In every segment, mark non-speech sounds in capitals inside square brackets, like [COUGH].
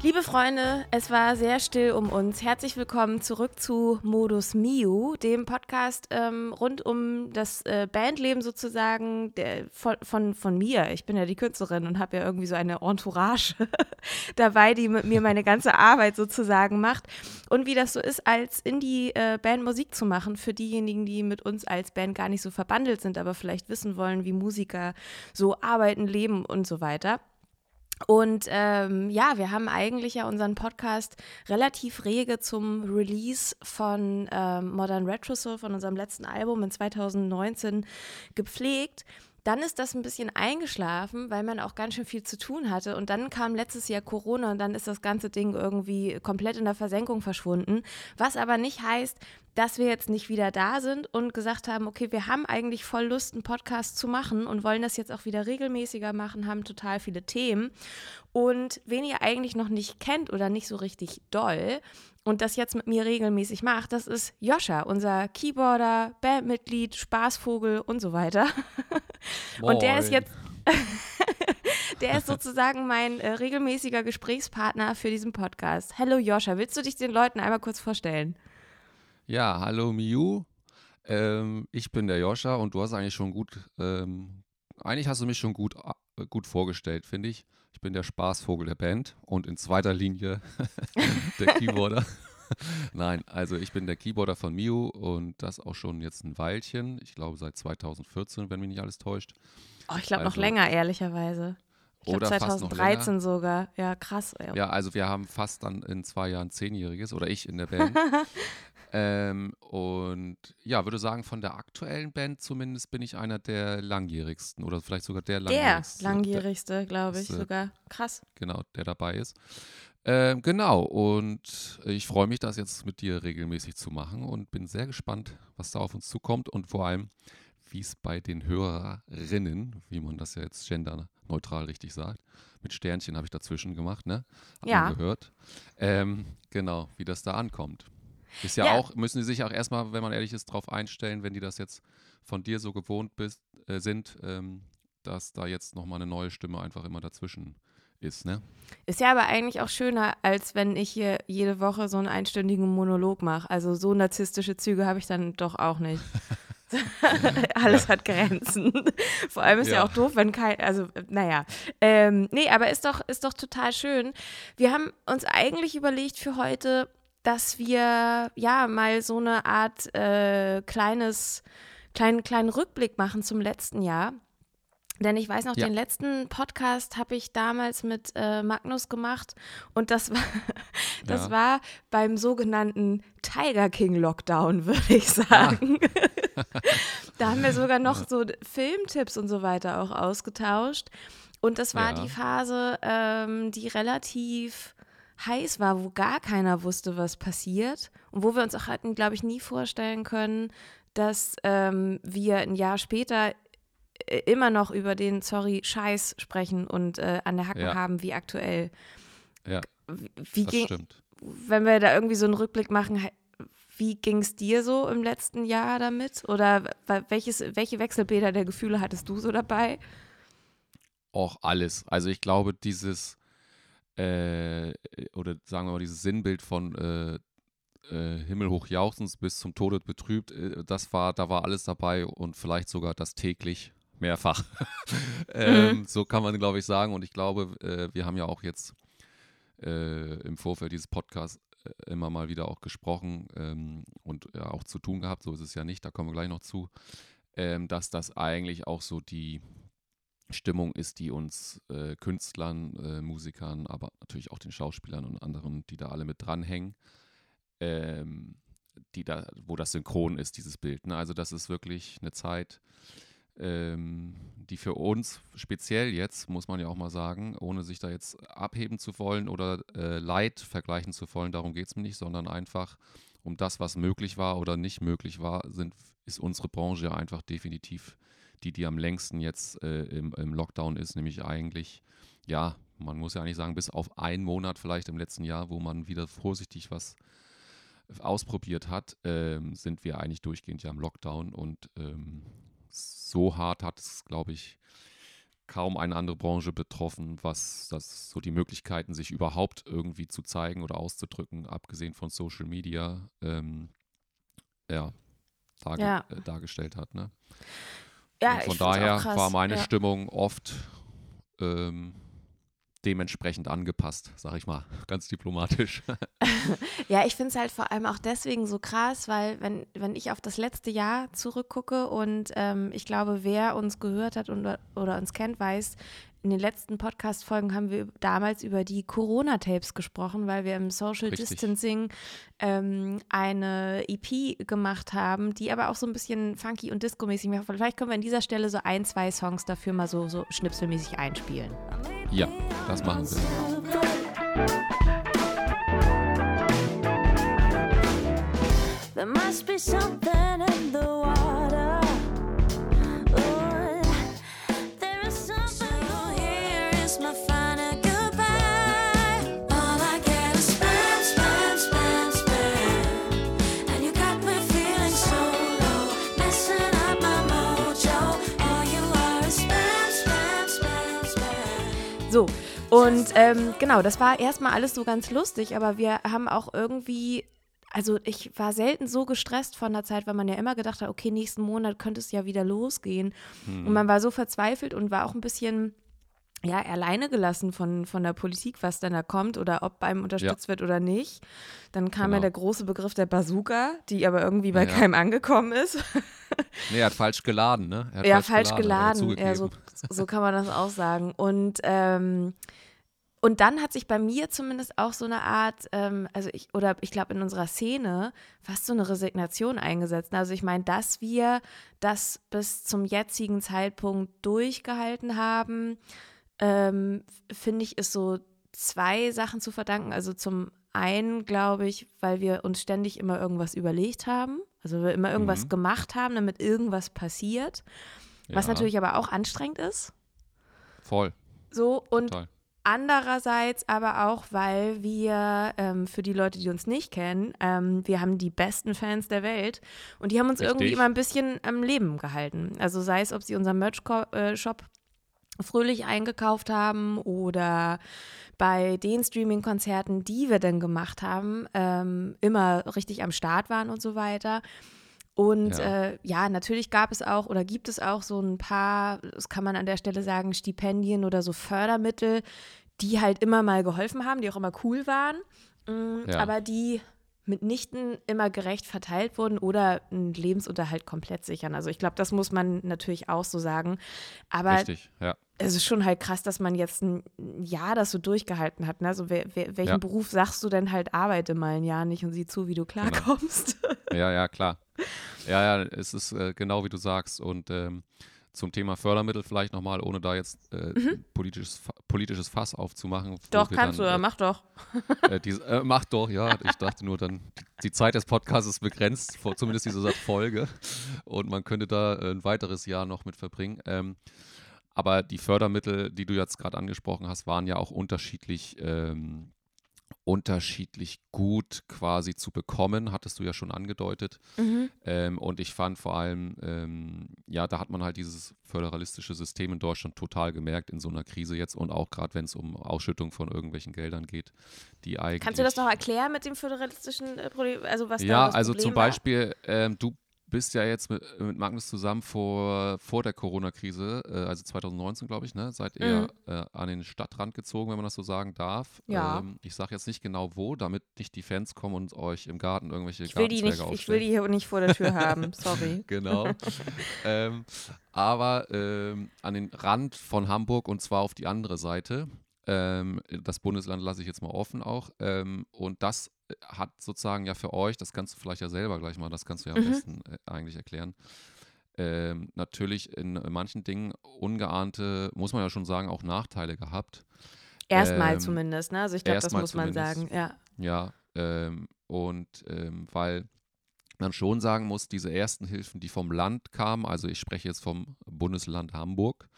Liebe Freunde, es war sehr still um uns. Herzlich willkommen zurück zu Modus Miu, dem Podcast ähm, rund um das äh, Bandleben sozusagen der, von, von, von mir. Ich bin ja die Künstlerin und habe ja irgendwie so eine Entourage [LAUGHS] dabei, die mit mir meine ganze Arbeit sozusagen macht. Und wie das so ist, als Indie-Band äh, Musik zu machen, für diejenigen, die mit uns als Band gar nicht so verbandelt sind, aber vielleicht wissen wollen, wie Musiker so arbeiten, leben und so weiter. Und ähm, ja, wir haben eigentlich ja unseren Podcast relativ rege zum Release von ähm, Modern Retro Soul, von unserem letzten Album in 2019 gepflegt dann ist das ein bisschen eingeschlafen, weil man auch ganz schön viel zu tun hatte. Und dann kam letztes Jahr Corona und dann ist das ganze Ding irgendwie komplett in der Versenkung verschwunden. Was aber nicht heißt, dass wir jetzt nicht wieder da sind und gesagt haben, okay, wir haben eigentlich voll Lust, einen Podcast zu machen und wollen das jetzt auch wieder regelmäßiger machen, haben total viele Themen. Und wen ihr eigentlich noch nicht kennt oder nicht so richtig doll, und das jetzt mit mir regelmäßig macht, das ist Joscha, unser Keyboarder, Bandmitglied, Spaßvogel und so weiter. [LAUGHS] und der ist jetzt, [LAUGHS] der ist sozusagen mein äh, regelmäßiger Gesprächspartner für diesen Podcast. Hallo Joscha, willst du dich den Leuten einmal kurz vorstellen? Ja, hallo Miu. Ähm, ich bin der Joscha und du hast eigentlich schon gut, ähm, eigentlich hast du mich schon gut, äh, gut vorgestellt, finde ich. Ich bin der Spaßvogel der Band und in zweiter Linie [LAUGHS] der Keyboarder. [LAUGHS] [LAUGHS] Nein, also ich bin der Keyboarder von Miu und das auch schon jetzt ein Weilchen. Ich glaube seit 2014, wenn mich nicht alles täuscht. Oh, ich glaube also, noch länger, ehrlicherweise. Ich glaube 2013 sogar. Ja, krass. Ey. Ja, also wir haben fast dann in zwei Jahren Zehnjähriges oder ich in der Band. [LAUGHS] Ähm, und ja, würde sagen, von der aktuellen Band zumindest bin ich einer der langjährigsten oder vielleicht sogar der langjährigste. Der langjährigste, glaube ich, sogar. Krass. Genau, der dabei ist. Ähm, genau, und ich freue mich, das jetzt mit dir regelmäßig zu machen und bin sehr gespannt, was da auf uns zukommt und vor allem, wie es bei den Hörerinnen, wie man das ja jetzt genderneutral richtig sagt, mit Sternchen habe ich dazwischen gemacht, ne? Hat ja. gehört. Ähm, genau, wie das da ankommt. Ist ja, ja, auch, müssen sie sich auch erstmal, wenn man ehrlich ist, darauf einstellen, wenn die das jetzt von dir so gewohnt bist, äh, sind, ähm, dass da jetzt nochmal eine neue Stimme einfach immer dazwischen ist, ne? Ist ja aber eigentlich auch schöner, als wenn ich hier jede Woche so einen einstündigen Monolog mache. Also so narzisstische Züge habe ich dann doch auch nicht. [LAUGHS] [LAUGHS] Alles ja. hat Grenzen. [LAUGHS] Vor allem ist ja. ja. auch doof, wenn kein, also naja. Ähm, nee, aber ist doch, ist doch total schön. Wir haben uns eigentlich überlegt für heute, dass wir ja mal so eine Art äh, kleines, kleinen, kleinen Rückblick machen zum letzten Jahr. Denn ich weiß noch, ja. den letzten Podcast habe ich damals mit äh, Magnus gemacht und das war, [LAUGHS] das ja. war beim sogenannten Tiger King Lockdown, [LAUGHS] würde ich ah. sagen. Ah. [LAUGHS] da haben wir sogar noch ja. so Filmtipps und so weiter auch ausgetauscht. Und das war die Phase, ähm, die relativ heiß war, wo gar keiner wusste, was passiert und wo wir uns auch hatten, glaube ich, nie vorstellen können, dass ähm, wir ein Jahr später immer noch über den, sorry, Scheiß sprechen und äh, an der Hacke ja. haben, wie aktuell. Ja, wie, das ging, stimmt. Wenn wir da irgendwie so einen Rückblick machen, wie ging es dir so im letzten Jahr damit? Oder welches, welche Wechselbäder der Gefühle hattest du so dabei? Auch alles. Also ich glaube, dieses äh, oder sagen wir mal dieses Sinnbild von äh, äh, jauchzens bis zum Tode betrübt, äh, das war, da war alles dabei und vielleicht sogar das täglich mehrfach. [LAUGHS] ähm, mhm. So kann man, glaube ich, sagen. Und ich glaube, äh, wir haben ja auch jetzt äh, im Vorfeld dieses Podcasts immer mal wieder auch gesprochen ähm, und ja, auch zu tun gehabt, so ist es ja nicht, da kommen wir gleich noch zu, ähm, dass das eigentlich auch so die, Stimmung ist, die uns äh, Künstlern, äh, Musikern, aber natürlich auch den Schauspielern und anderen, die da alle mit dranhängen, ähm, die da, wo das synchron ist, dieses Bild. Ne? Also das ist wirklich eine Zeit, ähm, die für uns speziell jetzt, muss man ja auch mal sagen, ohne sich da jetzt abheben zu wollen oder äh, Leid vergleichen zu wollen, darum geht es mir nicht, sondern einfach um das, was möglich war oder nicht möglich war, sind, ist unsere Branche einfach definitiv die, die am längsten jetzt äh, im, im, Lockdown ist, nämlich eigentlich, ja, man muss ja eigentlich sagen, bis auf einen Monat vielleicht im letzten Jahr, wo man wieder vorsichtig was ausprobiert hat, ähm, sind wir eigentlich durchgehend ja im Lockdown und ähm, so hart hat es, glaube ich, kaum eine andere Branche betroffen, was das so die Möglichkeiten, sich überhaupt irgendwie zu zeigen oder auszudrücken, abgesehen von Social Media, ähm, ja, darge Ja. Äh, dargestellt hat. Ne? Ja, Und von daher krass. war meine ja. Stimmung oft ähm, dementsprechend angepasst, sag ich mal, [LAUGHS] ganz diplomatisch. [LAUGHS] [LAUGHS] Ja, ich finde es halt vor allem auch deswegen so krass, weil wenn, wenn ich auf das letzte Jahr zurückgucke und ähm, ich glaube, wer uns gehört hat und, oder uns kennt, weiß, in den letzten Podcast-Folgen haben wir damals über die Corona-Tapes gesprochen, weil wir im Social Richtig. Distancing ähm, eine EP gemacht haben, die aber auch so ein bisschen funky und disco-mäßig war. Vielleicht können wir an dieser Stelle so ein, zwei Songs dafür mal so, so schnipselmäßig einspielen. ja, das machen wir. There must be something in the water. There is something. So here is my final. All I get is spam, spam, spam. And you got me feeling so low, messing up my mojo. All you are is spam, spam, spam, spam. So, und ähm, genau, das war erstmal alles so ganz lustig, aber wir haben auch irgendwie, also ich war selten so gestresst von der Zeit, weil man ja immer gedacht hat, okay, nächsten Monat könnte es ja wieder losgehen. Und man war so verzweifelt und war auch ein bisschen, ja, alleine gelassen von, von der Politik, was dann da kommt oder ob einem unterstützt wird oder nicht. Dann kam ja Genau. der große Begriff der Bazooka, die aber irgendwie bei Ja. keinem angekommen ist. Nee, er hat falsch geladen, ne? Er hat ja, falsch hat er geladen. Ja, so, so kann man das auch sagen. Und, ähm, und dann hat sich bei mir zumindest auch so eine Art, ähm, also ich, oder ich glaube in unserer Szene, fast so eine Resignation eingesetzt. Also ich meine, dass wir das bis zum jetzigen Zeitpunkt durchgehalten haben, ähm, finde ich, ist so zwei Sachen zu verdanken. Also zum einen glaube ich, weil wir uns ständig immer irgendwas überlegt haben, also wir immer irgendwas Mhm. gemacht haben, damit irgendwas passiert, was Ja, natürlich aber auch anstrengend ist. Voll, So und total. Andererseits aber auch, weil wir ähm, für die Leute, die uns nicht kennen, ähm, wir haben die besten Fans der Welt und die haben uns irgendwie Richtig. immer ein bisschen am Leben gehalten. Also sei es, ob sie unseren Merch-Shop fröhlich eingekauft haben oder bei den Streaming-Konzerten, die wir dann gemacht haben, ähm, immer richtig am Start waren und so weiter. Und Ja. äh, ja, natürlich gab es auch oder gibt es auch so ein paar, das kann man an der Stelle sagen, Stipendien oder so Fördermittel, die halt immer mal geholfen haben, die auch immer cool waren, mm, Ja. aber die mitnichten immer gerecht verteilt wurden oder einen Lebensunterhalt komplett sichern. Also ich glaube, das muss man natürlich auch so sagen. Aber Richtig, ja. es ist schon halt krass, dass man jetzt ein Jahr das so durchgehalten hat. Ne? Also wer, wer, welchen Ja. Beruf sagst du denn halt, arbeite mal ein Jahr nicht und sieh zu, wie du Genau. klarkommst? Ja, ja, klar. Ja, ja, es ist äh, genau wie du sagst. Und ähm, zum Thema Fördermittel vielleicht nochmal, ohne da jetzt äh, ein politisches, politisches Fass aufzumachen. Mhm. doch, kannst du, dann, ja, äh, mach doch. Äh, dies, äh, mach doch, ja. Ich dachte nur dann, die, die Zeit des Podcasts ist begrenzt, vor, zumindest diese Folge. Und man könnte da äh, ein weiteres Jahr noch mit verbringen. Ähm, aber die Fördermittel, die du jetzt gerade angesprochen hast, waren ja auch unterschiedlich, ähm, unterschiedlich gut quasi zu bekommen, hattest du ja schon angedeutet. Mhm. Ähm, und ich fand vor allem, ähm, ja, da hat man halt dieses föderalistische System in Deutschland total gemerkt in so einer Krise jetzt und auch gerade wenn es um Ausschüttung von irgendwelchen Geldern geht, die eigentlich. Kannst du das noch erklären mit dem föderalistischen äh? Also was da Ja, also zum? Beispiel, ähm, du bist ja jetzt mit, mit Magnus zusammen vor, vor der Corona-Krise, äh, also 2019, glaube ich, ne? Seid ihr Mhm. äh, an den Stadtrand gezogen, wenn man das so sagen darf. Ja. Ähm, ich sage jetzt nicht genau wo, damit nicht die Fans kommen und euch im Garten irgendwelche Ich will die nicht, Gartenzwerge ich will die hier nicht vor der Tür haben. [LAUGHS] Sorry. genau. ähm, aber ähm, an den Rand von Hamburg und zwar auf die andere Seite. Ähm, das Bundesland lasse ich jetzt mal offen auch. Ähm, und das äh, hat sozusagen ja für euch, das kannst du vielleicht ja selber gleich mal, das kannst du ja am Mhm. besten äh, eigentlich erklären. Ähm, natürlich in manchen Dingen ungeahnte, muss man ja schon sagen, auch Nachteile gehabt. Erstmal Ähm, zumindest, ne? Also ich glaube, das muss man sagen, ja. Ja, ähm, und ähm, weil man schon sagen muss, diese ersten Hilfen, die vom Land kamen, also ich spreche jetzt vom Bundesland Hamburg,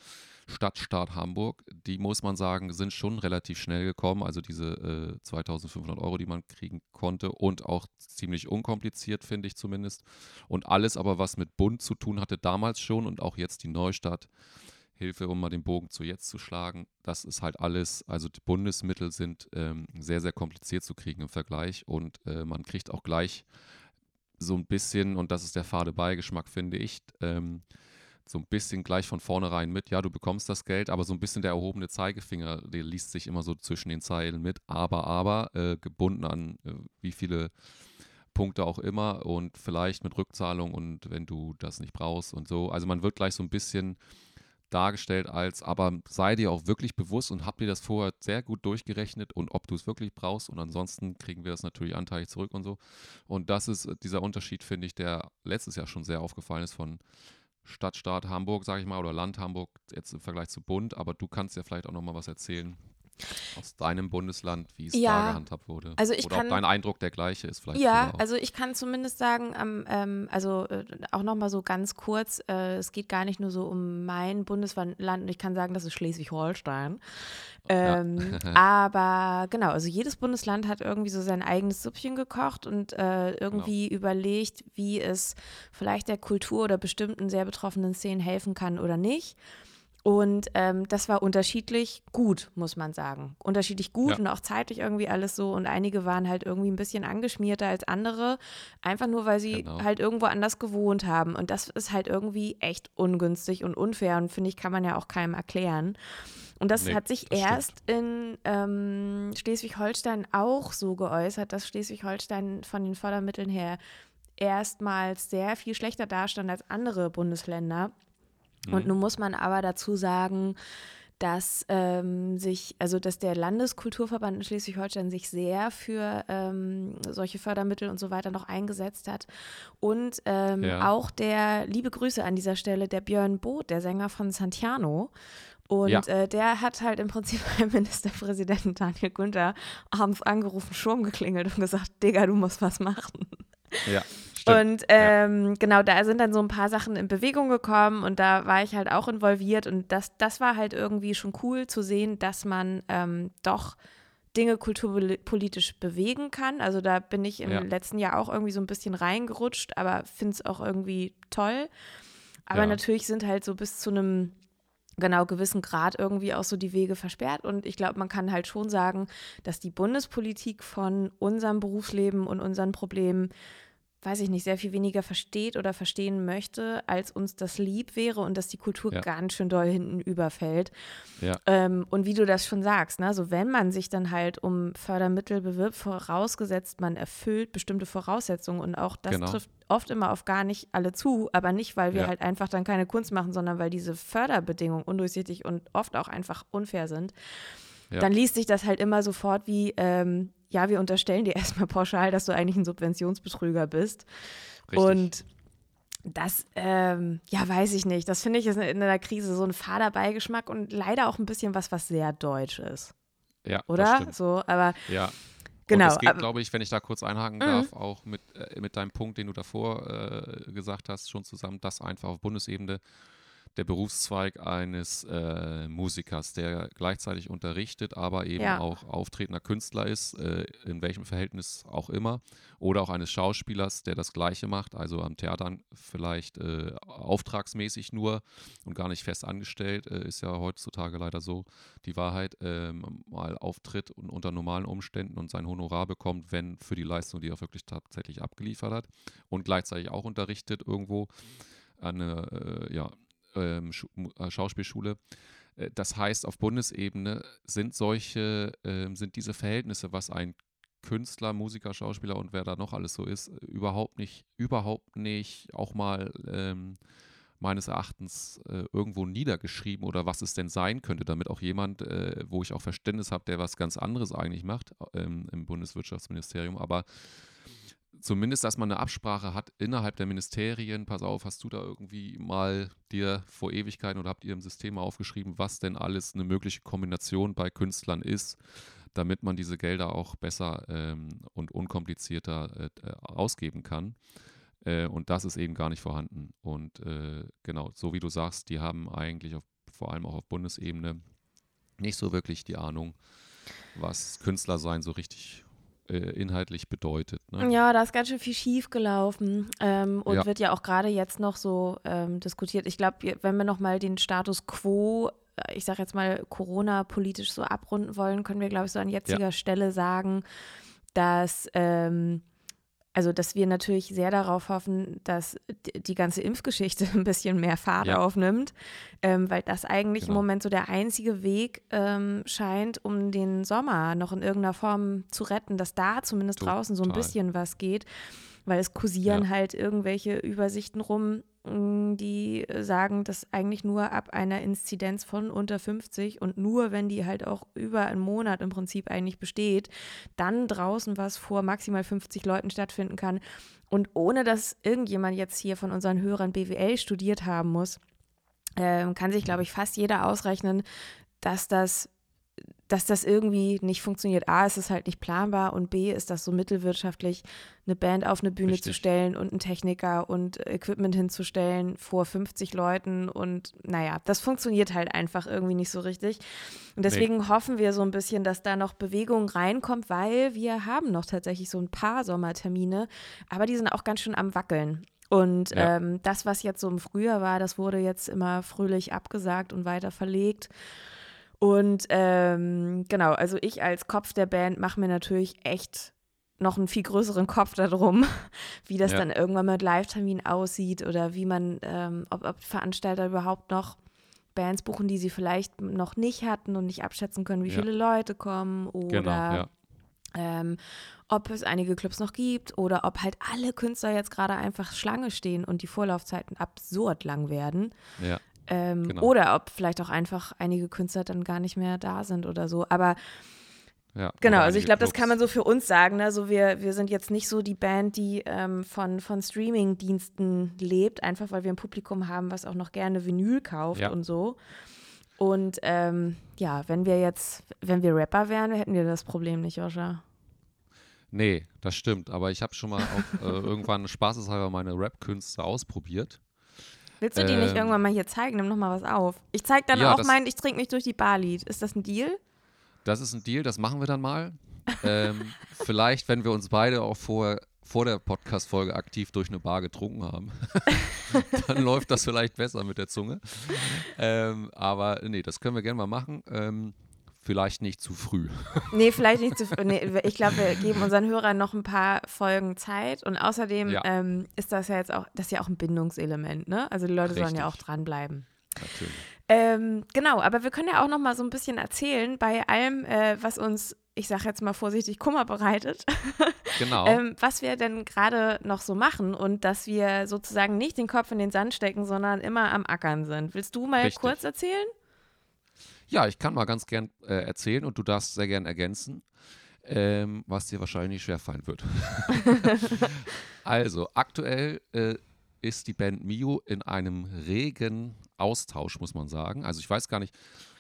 Stadtstaat Hamburg, die muss man sagen, sind schon relativ schnell gekommen. Also diese äh, 2500 Euro, die man kriegen konnte und auch ziemlich unkompliziert, finde ich zumindest. Und alles aber, was mit Bund zu tun hatte, damals schon und auch jetzt die Neustadt. Hilfe, um mal den Bogen zu jetzt zu schlagen. Das ist halt alles, also die Bundesmittel sind ähm, sehr, sehr kompliziert zu kriegen im Vergleich und äh, man kriegt auch gleich so ein bisschen, und das ist der fade Beigeschmack, finde ich, ähm, so ein bisschen gleich von vornherein mit, ja, du bekommst das Geld, aber so ein bisschen der erhobene Zeigefinger, der liest sich immer so zwischen den Zeilen mit, aber, aber, äh, gebunden an äh, wie viele Punkte auch immer und vielleicht mit Rückzahlung und wenn du das nicht brauchst und so. Also man wird gleich so ein bisschen dargestellt als, aber sei dir auch wirklich bewusst und hab dir das vorher sehr gut durchgerechnet und ob du es wirklich brauchst und ansonsten kriegen wir das natürlich anteilig zurück und so. Und das ist dieser Unterschied, finde ich, der letztes Jahr schon sehr aufgefallen ist von Stadtstaat Hamburg, sage ich mal, oder Land Hamburg jetzt im Vergleich zu Bund, aber du kannst ja vielleicht auch nochmal was erzählen aus deinem Bundesland, wie es Ja, da gehandhabt wurde. also ich oder kann- ob dein Eindruck der gleiche ist vielleicht. Ja, also ich kann zumindest sagen, ähm, ähm, also äh, auch nochmal so ganz kurz, äh, es geht gar nicht nur so um mein Bundesland und ich kann sagen, das ist Schleswig-Holstein. Ähm, [LAUGHS] aber genau, also jedes Bundesland hat irgendwie so sein eigenes Süppchen gekocht und äh, irgendwie überlegt, wie es vielleicht der Kultur oder bestimmten sehr betroffenen Szenen helfen kann oder nicht. Und ähm, das war unterschiedlich gut, muss man sagen. Unterschiedlich gut Ja. und auch zeitlich irgendwie alles so. Und einige waren halt irgendwie ein bisschen angeschmierter als andere, einfach nur, weil sie Genau. halt irgendwo anders gewohnt haben. Und das ist halt irgendwie echt ungünstig und unfair und finde ich, kann man ja auch keinem erklären. Und das Nee, hat sich das stimmt. erst in ähm, Schleswig-Holstein auch so geäußert, dass Schleswig-Holstein von den Fördermitteln her erstmals sehr viel schlechter dastand als andere Bundesländer. Und nun muss man aber dazu sagen, dass ähm, sich, also dass der Landeskulturverband in Schleswig-Holstein sich sehr für ähm, solche Fördermittel und so weiter noch eingesetzt hat. Und ähm, Ja. auch der, liebe Grüße an dieser Stelle, der Björn Both, der Sänger von Santiano. Und Ja. äh, der hat halt im Prinzip [LAUGHS] beim Ministerpräsidenten Daniel Günther abends angerufen, Sturm geklingelt und gesagt, Digga, du musst was machen. ja, [LAUGHS] stimmt. Und ähm, genau, da sind dann so ein paar Sachen in Bewegung gekommen und da war ich halt auch involviert und das, das war halt irgendwie schon cool zu sehen, dass man ähm, doch Dinge kulturpolitisch bewegen kann. Also da bin ich im Ja. letzten Jahr auch irgendwie so ein bisschen reingerutscht, aber finde es auch irgendwie toll. Aber Ja. natürlich sind halt so bis zu einem genau gewissen Grad irgendwie auch so die Wege versperrt. Und ich glaube, man kann halt schon sagen, dass die Bundespolitik von unserem Berufsleben und unseren Problemen, weiß ich nicht, sehr viel weniger versteht oder verstehen möchte, als uns das lieb wäre und dass die Kultur Ja. ganz schön doll hinten überfällt. Ja. Ähm, und wie du das schon sagst, ne, so wenn man sich dann halt um Fördermittel bewirbt, vorausgesetzt, man erfüllt bestimmte Voraussetzungen und auch das Genau. trifft oft immer auf gar nicht alle zu, aber nicht, weil wir Ja. halt einfach dann keine Kunst machen, sondern weil diese Förderbedingungen undurchsichtig und oft auch einfach unfair sind. Ja. Dann liest sich das halt immer sofort wie, ähm, ja, wir unterstellen dir [LAUGHS] erstmal pauschal, dass du eigentlich ein Subventionsbetrüger bist. Richtig. Und das, ähm, ja, weiß ich nicht. Das finde ich ist in der Krise so ein fader Beigeschmack und leider auch ein bisschen was, was sehr deutsch ist. ja, Oder? So, aber Ja. Genau, Und es geht, glaube ich, wenn ich da kurz einhaken Mhm. darf, auch mit, äh, mit deinem Punkt, den du davor äh, gesagt hast, schon zusammen, dass einfach auf Bundesebene der Berufszweig eines äh, Musikers, der gleichzeitig unterrichtet, aber eben Ja. auch auftretender Künstler ist, äh, in welchem Verhältnis auch immer, oder auch eines Schauspielers, der das Gleiche macht, also am Theater vielleicht äh, auftragsmäßig nur und gar nicht fest angestellt, äh, ist ja heutzutage leider so die Wahrheit, ähm, mal auftritt und unter normalen Umständen und sein Honorar bekommt, wenn für die Leistung, die er wirklich tatsächlich abgeliefert hat und gleichzeitig auch unterrichtet irgendwo eine äh, ja, ähm, äh, Schauspielschule. Äh, Das heißt, auf Bundesebene sind solche, ähm, sind diese Verhältnisse, was ein Künstler, Musiker, Schauspieler und wer da noch alles so ist, äh, überhaupt nicht, überhaupt nicht auch mal ähm, meines Erachtens äh, irgendwo niedergeschrieben oder was es denn sein könnte, damit auch jemand, äh, wo ich auch Verständnis habe, der was ganz anderes eigentlich macht ähm, im Bundeswirtschaftsministerium, aber zumindest, dass man eine Absprache hat innerhalb der Ministerien. Pass auf, hast du da irgendwie mal dir vor Ewigkeiten oder habt ihr im System aufgeschrieben, was denn alles eine mögliche Kombination bei Künstlern ist, damit man diese Gelder auch besser ähm, und unkomplizierter äh, äh, ausgeben kann. Äh, und das ist eben gar nicht vorhanden. Und äh, genau, so wie du sagst, die haben eigentlich auf vor allem auch auf Bundesebene nicht so wirklich die Ahnung, was Künstlersein so richtig äh, inhaltlich bedeutet. Ne? Ja, da ist ganz schön viel schief gelaufen ähm, und Ja. wird ja auch gerade jetzt noch so ähm, diskutiert. Ich glaube, wenn wir noch mal den Status quo, äh, ich sage jetzt mal Corona-politisch so abrunden wollen, können wir, glaube ich, so an jetziger Stelle sagen, dass ähm, also, dass wir natürlich sehr darauf hoffen, dass die ganze Impfgeschichte [LAUGHS] ein bisschen mehr Fahrt Ja. aufnimmt, ähm, weil das eigentlich im Genau. Moment so der einzige Weg ähm, scheint, um den Sommer noch in irgendeiner Form zu retten, dass da zumindest draußen so ein Total. bisschen was geht, weil es kursieren Ja. halt irgendwelche Übersichten rum, die äh, sagen, dass eigentlich nur ab einer Inzidenz von unter 50 und nur wenn die halt auch über einen Monat im Prinzip eigentlich besteht, dann draußen was vor maximal 50 Leuten stattfinden kann. Und ohne dass irgendjemand jetzt hier von unseren Hörern BWL studiert haben muss, ähm, kann sich, glaube ich, fast jeder ausrechnen, dass das, dass das irgendwie nicht funktioniert. A, ist es halt nicht planbar und B, ist das so mittelwirtschaftlich, eine Band auf eine Bühne zu Richtig. stellen und einen Techniker und Equipment hinzustellen vor 50 Leuten und naja, das funktioniert halt einfach irgendwie nicht so richtig. Und deswegen hoffen wir so ein bisschen, dass da noch Bewegung reinkommt, weil wir haben noch tatsächlich so ein paar Sommertermine, aber die sind auch ganz schön am Wackeln. Und Ja. ähm, das, was jetzt so im Frühjahr war, das wurde jetzt immer fröhlich abgesagt und weiter verlegt. Und ähm, genau, also ich als Kopf der Band mache mir natürlich echt noch einen viel größeren Kopf darum, [LAUGHS] wie das Ja. dann irgendwann mit Live-Termin aussieht oder wie man, ähm, ob, ob Veranstalter überhaupt noch Bands buchen, die sie vielleicht noch nicht hatten und nicht abschätzen können, wie Ja. viele Leute kommen oder Genau, ja. ähm, ob es einige Clubs noch gibt oder ob halt alle Künstler jetzt gerade einfach Schlange stehen und die Vorlaufzeiten absurd lang werden. ja. Ähm, Genau. Oder ob vielleicht auch einfach einige Künstler dann gar nicht mehr da sind oder so. Aber ja. genau, also ich glaube, das kann man so für uns sagen. Ne? Also wir, wir sind jetzt nicht so die Band, die ähm, von, von Streaming-Diensten lebt, einfach weil wir ein Publikum haben, was auch noch gerne Vinyl kauft Ja. und so. Und ähm, ja, wenn wir jetzt, wenn wir Rapper wären, hätten wir das Problem nicht, Joscha. Nee, das stimmt. Aber ich habe schon mal auch äh, [LAUGHS] irgendwann spaßeshalber meine Rap-Künste ausprobiert. Willst du die nicht Ähm, irgendwann mal hier zeigen? Nimm noch mal was auf. Ich zeig dann Ja, auch mein Ich trinke mich durch die Bar-Lied. Ist das ein Deal? Das ist ein Deal, das machen wir dann mal. ähm, [LAUGHS] vielleicht, wenn wir uns beide auch vor, vor der Podcast-Folge aktiv durch eine Bar getrunken haben, [LAUGHS] dann läuft das vielleicht besser mit der Zunge. Ähm, aber nee, das können wir gerne mal machen. Ähm, vielleicht nicht zu früh. [LAUGHS] Nee, vielleicht nicht zu früh. Nee, ich glaube, wir geben unseren Hörern noch ein paar Folgen Zeit. Und außerdem Ja. ähm, ist das ja jetzt auch, das ja auch ein Bindungselement, ne? Also die Leute sollen ja auch Richtig. dranbleiben. Natürlich. Ähm, genau, aber wir können ja auch noch mal so ein bisschen erzählen bei allem, äh, was uns, ich sage jetzt mal vorsichtig, Kummer bereitet, [LAUGHS] Genau. ähm, was wir denn gerade noch so machen und dass wir sozusagen nicht den Kopf in den Sand stecken, sondern immer am Ackern sind. Willst du mal Richtig. kurz erzählen? Ja, ich kann mal ganz gern äh, erzählen und du darfst sehr gern ergänzen, ähm, was dir wahrscheinlich nicht schwerfallen wird. [LAUGHS] also, aktuell äh, ist die Band Mio in einem regen Austausch, muss man sagen. Also, ich weiß gar nicht,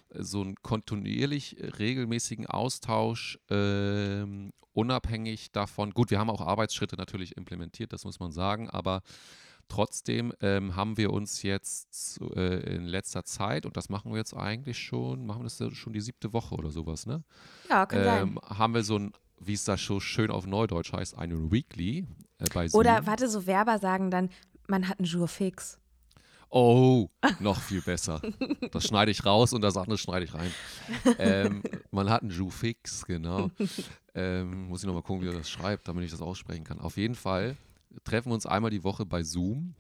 äh, so einen kontinuierlich äh, regelmäßigen Austausch, ähm, unabhängig davon. Gut, wir haben auch Arbeitsschritte natürlich implementiert, das muss man sagen, aber Trotzdem ähm, haben wir uns jetzt äh, in letzter Zeit, und das machen wir jetzt eigentlich schon, machen wir das schon die siebte Woche oder sowas, ne? Ja, kann sein. Ähm, haben wir so ein, wie es da so schön auf Neudeutsch heißt, eine Weekly äh, bei Zoom. Oder warte, so Werber sagen dann, man hat einen Jour fix. Oh, [LAUGHS] noch viel besser. Das schneide ich raus und das andere schneide ich rein. Ähm, man hat einen Jou fix, genau. [LAUGHS] Ähm, muss ich nochmal gucken, wie er das schreibt, damit ich das aussprechen kann. Auf jeden Fall treffen wir uns einmal die Woche bei Zoom.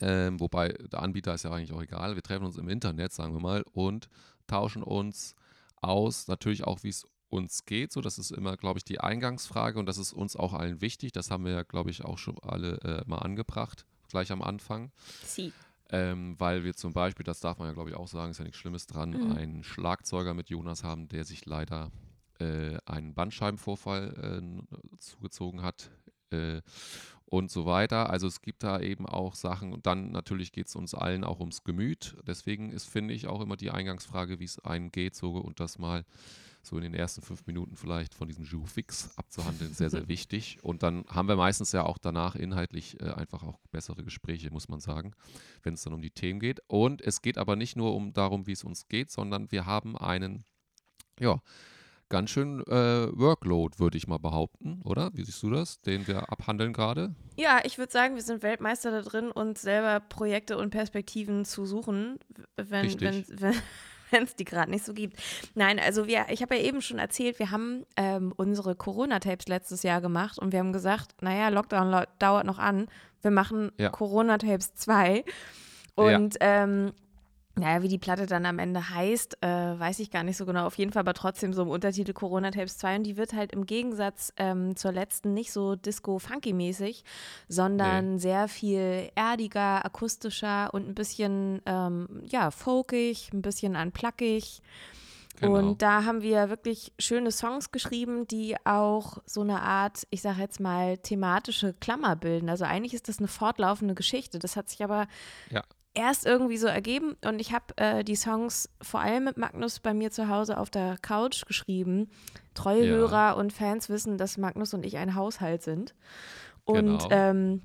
Ähm, wobei der Anbieter ist ja eigentlich auch egal. Wir treffen uns im Internet, sagen wir mal, und tauschen uns aus, natürlich auch, wie es uns geht. So, das ist immer, glaube ich, die Eingangsfrage und das ist uns auch allen wichtig. Das haben wir ja, glaube ich, auch schon alle äh, mal angebracht, gleich am Anfang. Sie. Ähm, weil wir zum Beispiel, das darf man ja glaube ich auch sagen, ist ja nichts Schlimmes dran, Mhm. einen Schlagzeuger mit Jonas haben, der sich leider äh, einen Bandscheibenvorfall äh, zugezogen hat äh, und so weiter. Also es gibt da eben auch Sachen und dann natürlich geht es uns allen auch ums Gemüt. Deswegen ist, finde ich, auch immer die Eingangsfrage, wie es einem geht, so und das mal so in den ersten fünf Minuten vielleicht von diesem Jour fix abzuhandeln, sehr, sehr [LAUGHS] wichtig. Und dann haben wir meistens ja auch danach inhaltlich äh, einfach auch bessere Gespräche, muss man sagen, wenn es dann um die Themen geht. Und es geht aber nicht nur um darum, wie es uns geht, sondern wir haben einen, ja, ganz schön äh, Workload, würde ich mal behaupten, oder? Wie siehst du das, den wir abhandeln gerade? Ja, ich würde sagen, wir sind Weltmeister da drin, uns selber Projekte und Perspektiven zu suchen, wenn Richtig. [LAUGHS] wenn wenn es die gerade nicht so gibt. Nein, also wir, ich habe ja eben schon erzählt, wir haben ähm, unsere Corona-Tapes letztes Jahr gemacht und wir haben gesagt, naja, Lockdown dauert noch an, wir machen Ja. Corona-Tapes 2. Und ähm, naja, wie die Platte dann am Ende heißt, äh, weiß ich gar nicht so genau. Auf jeden Fall aber trotzdem so im Untertitel Corona Tapes 2. Und die wird halt im Gegensatz ähm, zur letzten nicht so Disco-Funky-mäßig, sondern sehr viel erdiger, akustischer und ein bisschen, ähm, ja, folkig, ein bisschen unpluckig. Genau. Und da haben wir wirklich schöne Songs geschrieben, die auch so eine Art, ich sage jetzt mal, thematische Klammer bilden. Also eigentlich ist das eine fortlaufende Geschichte. Das hat sich aber Ja. Erst irgendwie so ergeben und ich habe äh, die Songs vor allem mit Magnus bei mir zu Hause auf der Couch geschrieben. Treue Ja. Hörer und Fans wissen, dass Magnus und ich ein Haushalt sind. Und Genau. ähm,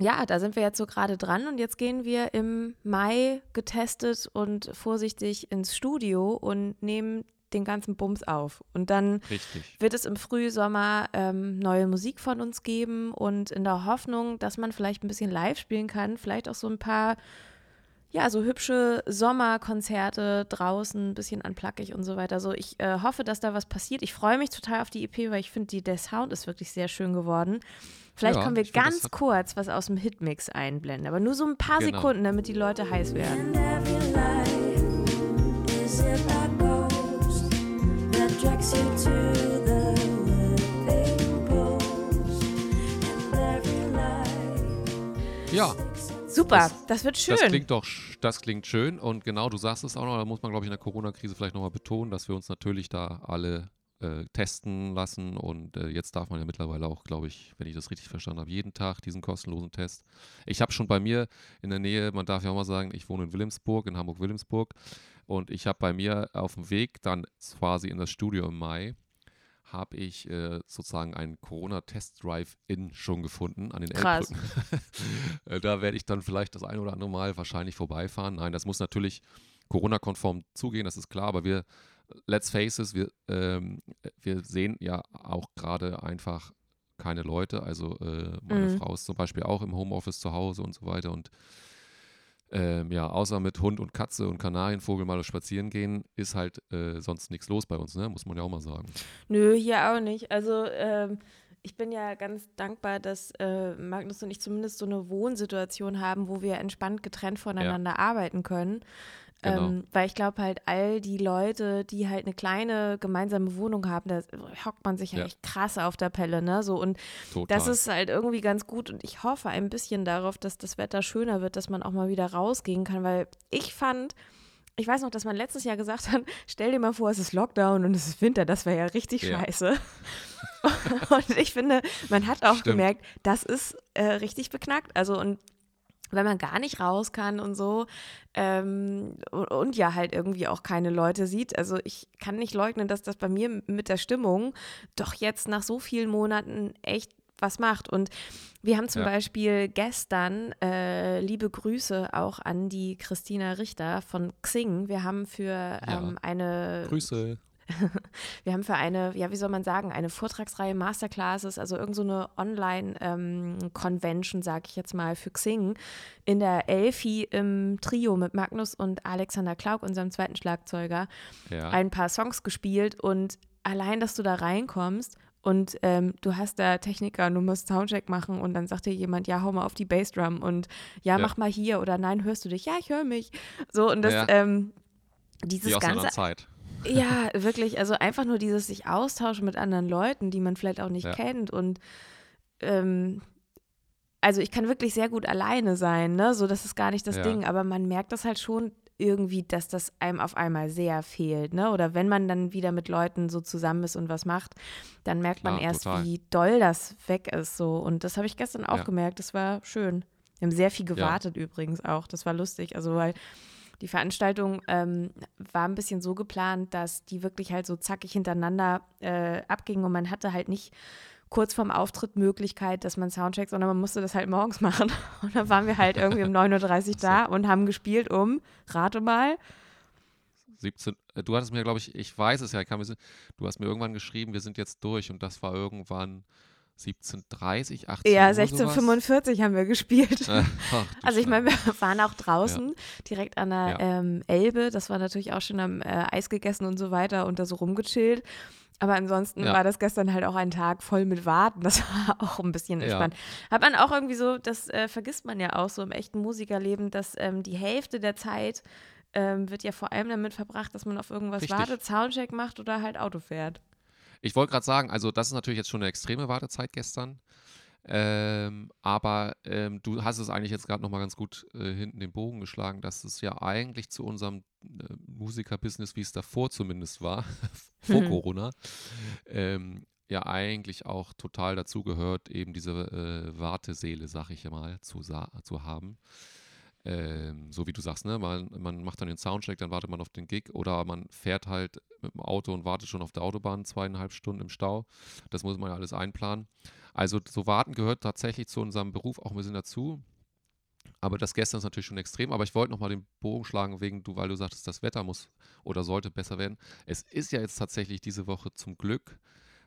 ja, da sind wir jetzt so gerade dran und jetzt gehen wir im Mai getestet und vorsichtig ins Studio und nehmen den ganzen Bums auf. Und dann Richtig. wird es im Frühsommer ähm, neue Musik von uns geben und in der Hoffnung, dass man vielleicht ein bisschen live spielen kann, vielleicht auch so ein paar, ja, so hübsche Sommerkonzerte draußen, ein bisschen unpluggig und so weiter. Also ich äh, hoffe, dass da was passiert. Ich freue mich total auf die EP, weil ich finde, die- der Sound ist wirklich sehr schön geworden. Vielleicht Ja, können wir find, ganz hat- kurz was aus dem Hitmix einblenden, aber nur so ein paar Genau. Sekunden, damit die Leute heiß werden. Ja, Super, das, wird schön. Das klingt doch, das klingt schön und genau, du sagst es auch noch, da muss man, glaube ich, in der Corona-Krise vielleicht nochmal betonen, dass wir uns natürlich da alle äh, testen lassen und äh, jetzt darf man ja mittlerweile auch, glaube ich, wenn ich das richtig verstanden habe, jeden Tag diesen kostenlosen Test. Ich habe schon bei mir in der Nähe, man darf ja auch mal sagen, ich wohne in Wilhelmsburg, in Hamburg-Wilhelmsburg und ich habe bei mir auf dem Weg dann quasi in das Studio im Mai habe ich äh, sozusagen einen Corona-Test-Drive-In schon gefunden an den Krass. Elbbrücken. [LAUGHS] Äh, da werde ich dann vielleicht das ein oder andere Mal wahrscheinlich vorbeifahren. Nein, das muss natürlich Corona-konform zugehen, das ist klar, aber wir, let's face it, wir, ähm, wir sehen ja auch gerade einfach keine Leute. Also äh, meine Mhm. Frau ist zum Beispiel auch im Homeoffice zu Hause und so weiter und ähm, ja, außer mit Hund und Katze und Kanarienvogel mal spazieren gehen, ist halt äh, sonst nichts los bei uns, ne? Muss man ja auch mal sagen. Nö, hier auch nicht. Also ähm, ich bin ja ganz dankbar, dass äh, Magnus und ich zumindest so eine Wohnsituation haben, wo wir entspannt getrennt voneinander arbeiten können. Genau. Ähm, weil ich glaube halt, all die Leute, die halt eine kleine gemeinsame Wohnung haben, da hockt man sich ja, Ja. echt krass auf der Pelle, ne? So und Total. das ist halt irgendwie ganz gut und ich hoffe ein bisschen darauf, dass das Wetter schöner wird, dass man auch mal wieder rausgehen kann, weil ich fand, ich weiß noch, dass man letztes Jahr gesagt hat, [LAUGHS] stell dir mal vor, es ist Lockdown und es ist Winter, das wäre ja richtig Ja. scheiße. [LAUGHS] und ich finde, man hat auch Stimmt. gemerkt, das ist äh, richtig beknackt. Also und wenn man gar nicht raus kann und so ähm, und, ja halt irgendwie auch keine Leute sieht. Also ich kann nicht leugnen, dass das bei mir mit der Stimmung doch jetzt nach so vielen Monaten echt was macht. Und wir haben zum Ja. Beispiel gestern äh, liebe Grüße auch an die Christina Richter von Xing. Wir haben für ähm, eine Grüße. [LAUGHS] wir haben für eine, ja, wie soll man sagen, eine Vortragsreihe Masterclasses, also irgend so eine Online-Convention, sag ich jetzt mal, für Xing, in der Elfi im Trio mit Magnus und Alexander Klauk, unserem zweiten Schlagzeuger, Ja. ein paar Songs gespielt und allein, dass du da reinkommst und ähm, du hast da Techniker und du musst Soundcheck machen und dann sagt dir jemand, ja, hau mal auf die Bassdrum und ja, Ja. mach mal hier oder nein, hörst du dich? Ja, ich höre mich. So und das, Ja. ähm, Wie dieses aus einer ganze anderen Zeit. Ja, wirklich. Also einfach nur dieses sich austauschen mit anderen Leuten, die man vielleicht auch nicht Ja. kennt. Und ähm, also ich kann wirklich sehr gut alleine sein, ne? So, das ist gar nicht das Ja. Ding. Aber man merkt das halt schon irgendwie, dass das einem auf einmal sehr fehlt, ne? Oder wenn man dann wieder mit Leuten so zusammen ist und was macht, dann merkt man Klar, erst, total. wie doll das weg ist. So. Und das habe ich gestern auch Ja. gemerkt. Das war schön. Wir haben sehr viel gewartet übrigens auch. Das war lustig. Also, weil Die Veranstaltung ähm, war ein bisschen so geplant, dass die wirklich halt so zackig hintereinander äh, abgingen und man hatte halt nicht kurz vorm Auftritt Möglichkeit, dass man Soundcheckt, sondern man musste das halt morgens [LAUGHS] machen. Und dann waren wir halt irgendwie um 9.30 Uhr [LAUGHS] da und haben gespielt um, rate mal, 17, äh, du hattest mir, glaube ich, ich weiß es ja, ich kann du hast mir irgendwann geschrieben, wir sind jetzt durch und das war irgendwann 17.30, 18 Ja, Uhr sowas. 1645 haben wir gespielt. Ach, [LAUGHS] Also ich meine, wir waren auch draußen, direkt an der Ja. ähm, Elbe. Das war natürlich auch schon am äh, Eis gegessen und so weiter und da so rumgechillt. Aber ansonsten Ja. war das gestern halt auch ein Tag voll mit Warten. Das [LAUGHS] war auch ein bisschen Ja. entspannt. Hat man auch irgendwie so, das äh, vergisst man ja auch so im echten Musikerleben, dass ähm, die Hälfte der Zeit ähm, wird ja vor allem damit verbracht, dass man auf irgendwas Richtig. wartet, Soundcheck macht oder halt Auto fährt. Ich wollte gerade sagen, also das ist natürlich jetzt schon eine extreme Wartezeit gestern. Ähm, aber ähm, du hast es eigentlich jetzt gerade nochmal ganz gut äh, hinten den Bogen geschlagen, dass es ja eigentlich zu unserem äh, Musikerbusiness, wie es davor zumindest war, [LAUGHS] vor Mhm. Corona, ähm, ja eigentlich auch total dazugehört, eben diese äh, Warteseele, sag ich mal, zu, zu haben. Ähm, so wie du sagst, ne? Man, man macht dann den Soundcheck, dann wartet man auf den Gig oder man fährt halt mit dem Auto und wartet schon auf der Autobahn zweieinhalb Stunden im Stau. Das muss man ja alles einplanen. Also so warten gehört tatsächlich zu unserem Beruf auch ein bisschen dazu. Aber das gestern ist natürlich schon extrem. Aber ich wollte nochmal den Bogen schlagen, wegen du, weil du sagtest, das Wetter muss oder sollte besser werden. Es ist ja jetzt tatsächlich diese Woche zum Glück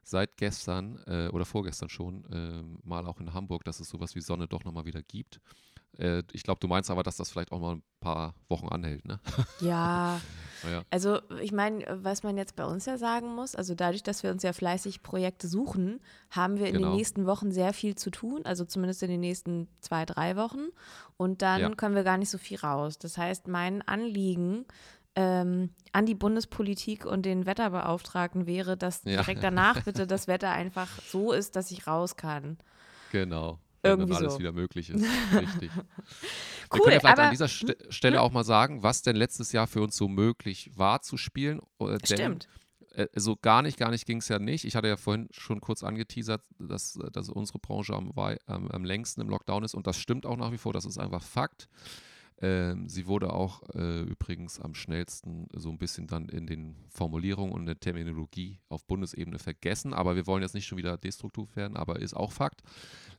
seit gestern äh, oder vorgestern schon ähm, mal auch in Hamburg, dass es sowas wie Sonne doch nochmal wieder gibt. Äh, ich glaube, du meinst aber, dass das vielleicht auch mal ein paar Wochen anhält, ne? Ja, [LAUGHS] Ja. Also ich meine, was man jetzt bei uns ja sagen muss, also dadurch, dass wir uns ja fleißig Projekte suchen, haben wir in den Genau. nächsten Wochen sehr viel zu tun, also zumindest in den nächsten zwei, drei Wochen. Und dann Ja. können wir gar nicht so viel raus. Das heißt, mein Anliegen ähm, an die Bundespolitik und den Wetterbeauftragten wäre, dass Ja. direkt danach bitte das Wetter einfach so ist, dass ich raus kann. Genau. Wenn Irgendwie dann alles so. wieder möglich ist. [LAUGHS] Richtig. Wir Cool, können ja vielleicht aber- an dieser St Stelle auch mal sagen, was denn letztes Jahr für uns so möglich war zu spielen. Äh, denn, Stimmt. Äh, so gar nicht, gar nicht ging es ja nicht. Ich hatte ja vorhin schon kurz angeteasert, dass, dass unsere Branche am, am, am längsten im Lockdown ist und das stimmt auch nach wie vor, das ist einfach Fakt. Ähm, sie wurde auch äh, übrigens am schnellsten so ein bisschen dann in den Formulierungen und der Terminologie auf Bundesebene vergessen. Aber wir wollen jetzt nicht schon wieder destruktiv werden, aber ist auch Fakt.